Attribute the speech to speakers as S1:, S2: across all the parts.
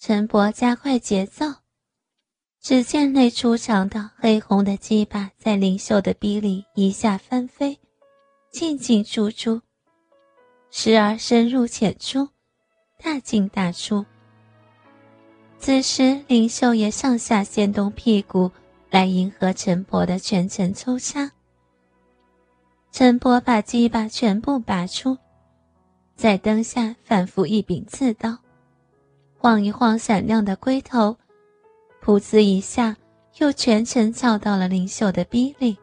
S1: 陈伯加快节奏，只见那出长的黑红的鸡巴在灵秀的逼里一下翻飞，进进出出，时而深入浅出，大进大出。此时，灵秀也上下掀动屁股来迎合陈伯的全程抽插。陈伯把鸡巴全部拔出。在灯下反复一柄刺刀，晃一晃闪亮的龟头，噗呲一下又全程翘到了灵秀的逼里。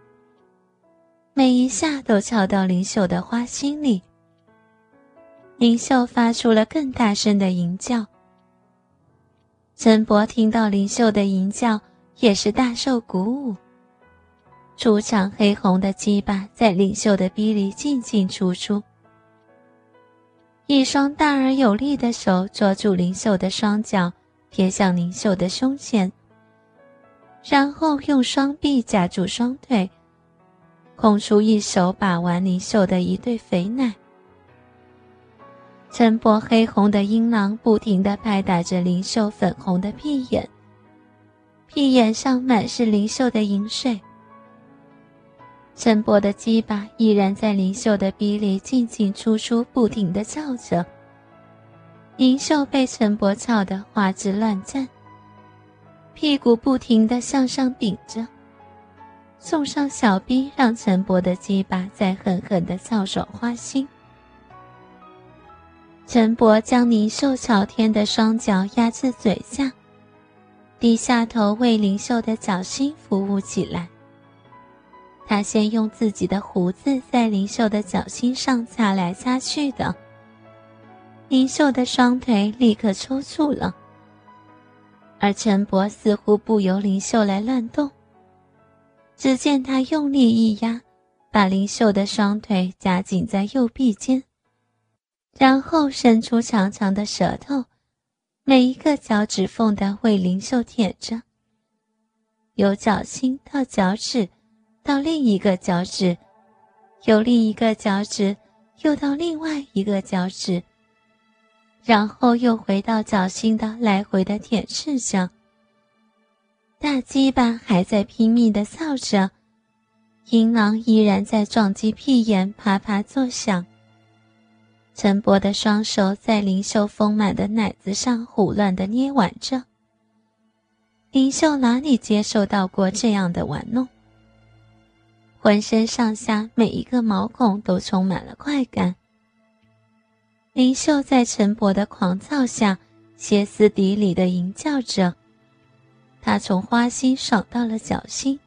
S1: 每一下都翘到灵秀的花心里。灵秀发出了更大声的吟叫。陈伯听到灵秀的吟叫，也是大受鼓舞。出场黑红的鸡巴在灵秀的逼里进进出出。一双大而有力的手捉住灵秀的双脚，贴向灵秀的胸前，然后用双臂夹住双腿，空出一手把玩灵秀的一对肥奶。陈伯黑红的阴囊不停地拍打着灵秀粉红的屁眼，屁眼上满是灵秀的饮水。陈伯的鸡巴依然在灵秀的鼻里进进出出，不停地叫着。灵秀被陈伯操得花枝乱颤，屁股不停地向上顶着，送上小逼，让陈伯的鸡巴再狠狠地操爽花心。陈伯将灵秀朝天的双脚压至嘴下，低下头为灵秀的脚心服务起来。他先用自己的胡子在灵秀的脚心上擦来擦去的，灵秀的双腿立刻抽搐了。而陈伯似乎不由灵秀来乱动，只见他用力一压，把灵秀的双腿夹紧在右臂间，然后伸出长长的舌头，每一个脚趾缝的为灵秀舔着，由脚心到脚趾。到另一个脚趾，由另一个脚趾又到另外一个脚趾，然后又回到脚心的来回的舔舐着。大鸡巴还在拼命的操着，阴囊依然在撞击屁眼，啪啪作响。陈伯的双手在灵秀丰满的奶子上胡乱的捏玩着。灵秀哪里接受到过这样的玩弄？浑身上下每一个毛孔都充满了快感。林秀在陈伯的狂躁下歇斯底里的吟叫着，他从花心爽到了脚心，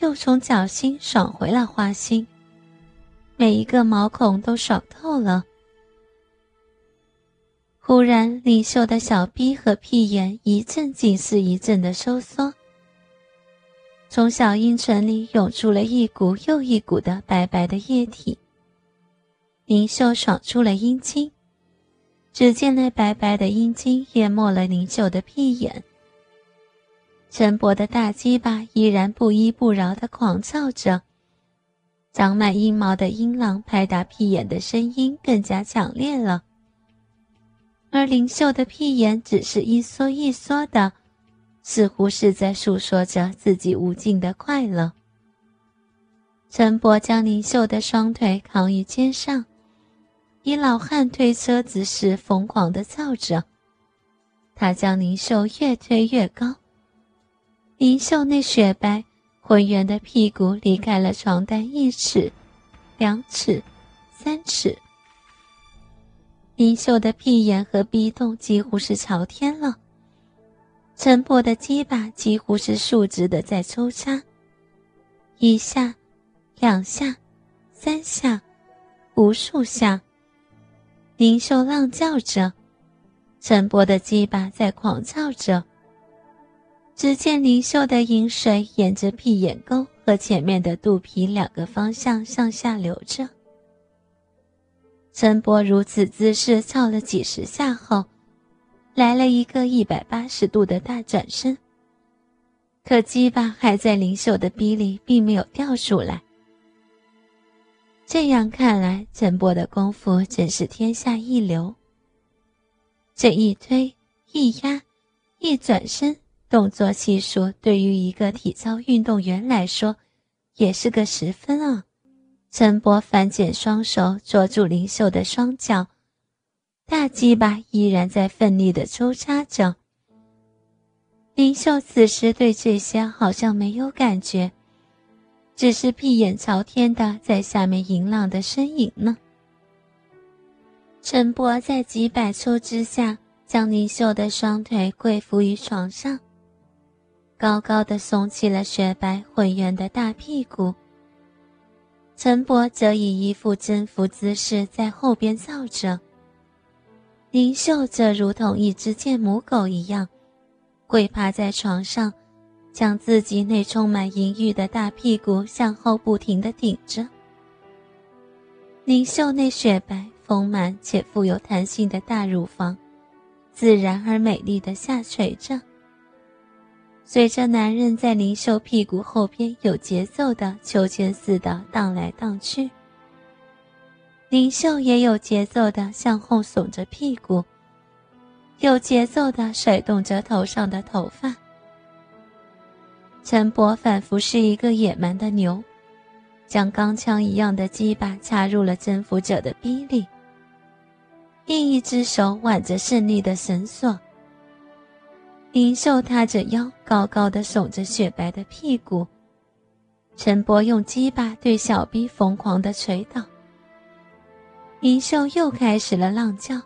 S1: 又从脚心爽回了花心，每一个毛孔都爽透了。忽然，林秀的小臂和屁眼一阵紧似一阵的收缩。从小阴唇里涌出了一股又一股的白白的液体。林秀爽出了阴茎，只见那白白的阴茎淹没了林秀的屁眼。陈伯的大鸡巴依然不依不饶地狂躁着，长满阴毛的阴囊拍打屁眼的声音更加强烈了，而林秀的屁眼只是一缩一缩的。似乎是在诉说着自己无尽的快乐。陈伯将林秀的双腿扛于肩上，以老汉推车姿势疯狂地操着。他将林秀越推越高，林秀那雪白浑圆的屁股离开了床单一尺、两尺、三尺。林秀的屁眼和逼洞几乎是朝天了。陈伯的鸡巴几乎是竖直的在抽插，一下，两下，三下，无数下。灵秀浪叫着，陈伯的鸡巴在狂叫着。只见灵秀的饮水沿着屁眼沟和前面的肚皮两个方向向下流着。陈伯如此姿势操了几十下后。来了一个一百八十度的大转身，可鸡巴还在灵秀的逼里，并没有掉出来。这样看来，陈伯的功夫真是天下一流。这一推一压、一转身，动作系数对于一个体操运动员来说，也是个十分啊。陈波反剪双手捉住林秀的双脚，大鸡巴依然在奋力的抽插着。林秀此时对这些好像没有感觉，只是闭眼朝天的在下面淫浪的身影呢。陈波在几百抽之下，将林秀的双腿跪伏于床上，高高的耸起了雪白浑圆的大屁股。陈波则以一副征服姿势在后边造着，林秀则如同一只贱母狗一样。跪趴在床上，将自己那充满淫欲的大屁股向后不停地顶着。林秀那雪白、丰满且富有弹性的大乳房，自然而美丽的下垂着。随着男人在林秀屁股后边有节奏的秋千似的荡来荡去，林秀也有节奏的向后耸着屁股。有节奏地甩动着头上的头发，陈博仿佛是一个野蛮的牛，将钢枪一样的鸡巴插入了征服者的逼里。另一只手挽着胜利的绳索，林秀塌着腰，高高的耸着雪白的屁股。陈博用鸡巴对小逼疯狂的捶倒，林秀又开始了浪叫。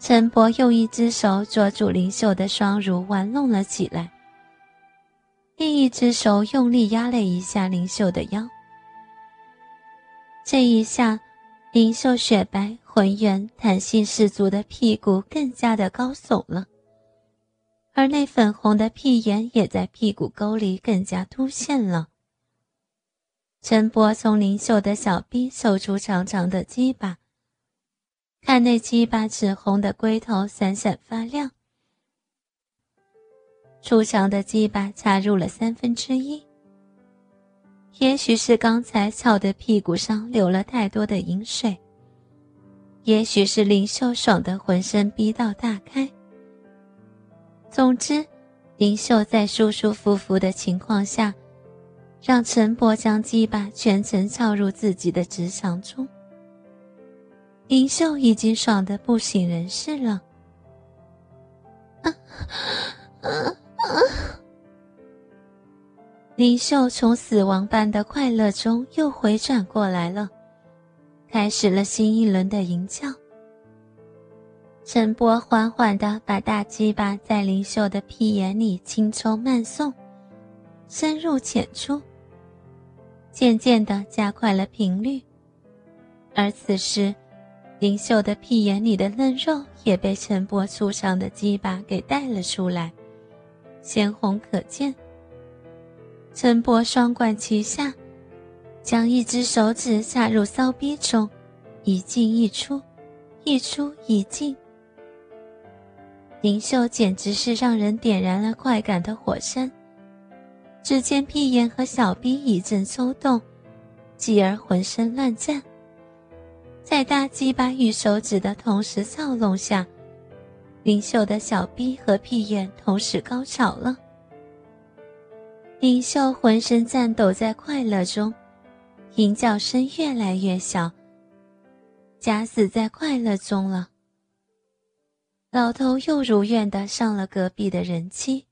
S1: 陈博用一只手捉住林秀的双乳，玩弄了起来。另一只手用力压了一下林秀的腰。这一下，林秀雪白、浑圆、弹性十足的屁股更加的高耸了，而那粉红的屁眼也在屁股沟里更加凸现了。陈波从林秀的小臂抽出长长的鸡巴。看那鸡巴紫红的龟头闪闪发亮，粗长的鸡巴插入了三分之一。也许是刚才翘的屁股上流了太多的饮水，也许是林秀爽得浑身逼到大开。总之，林秀在舒舒服服的情况下，让陈伯将鸡巴全程操入自己的直肠中。林秀已经爽得不省人事了。啊啊啊林秀从死亡般的快乐中又回转过来了，开始了新一轮的吟叫。陈波缓缓地把大鸡巴在林秀的屁眼里轻抽慢送，深入浅出，渐渐地加快了频率。而此时，林秀的屁眼里的嫩肉也被陈波粗长的鸡巴给带了出来，鲜红可见。陈波双管齐下，将一只手指插入骚逼中，一进一出，一出一进。林秀简直是让人点燃了快感的火山。只见屁眼和小逼一阵抽动，继而浑身乱颤。在大鸡巴与手指的同时操弄下，林秀的小臂和屁眼同时高潮了。林秀浑身颤抖在快乐中，淫叫声越来越小。假死在快乐中了。老头又如愿的上了隔壁的人妻。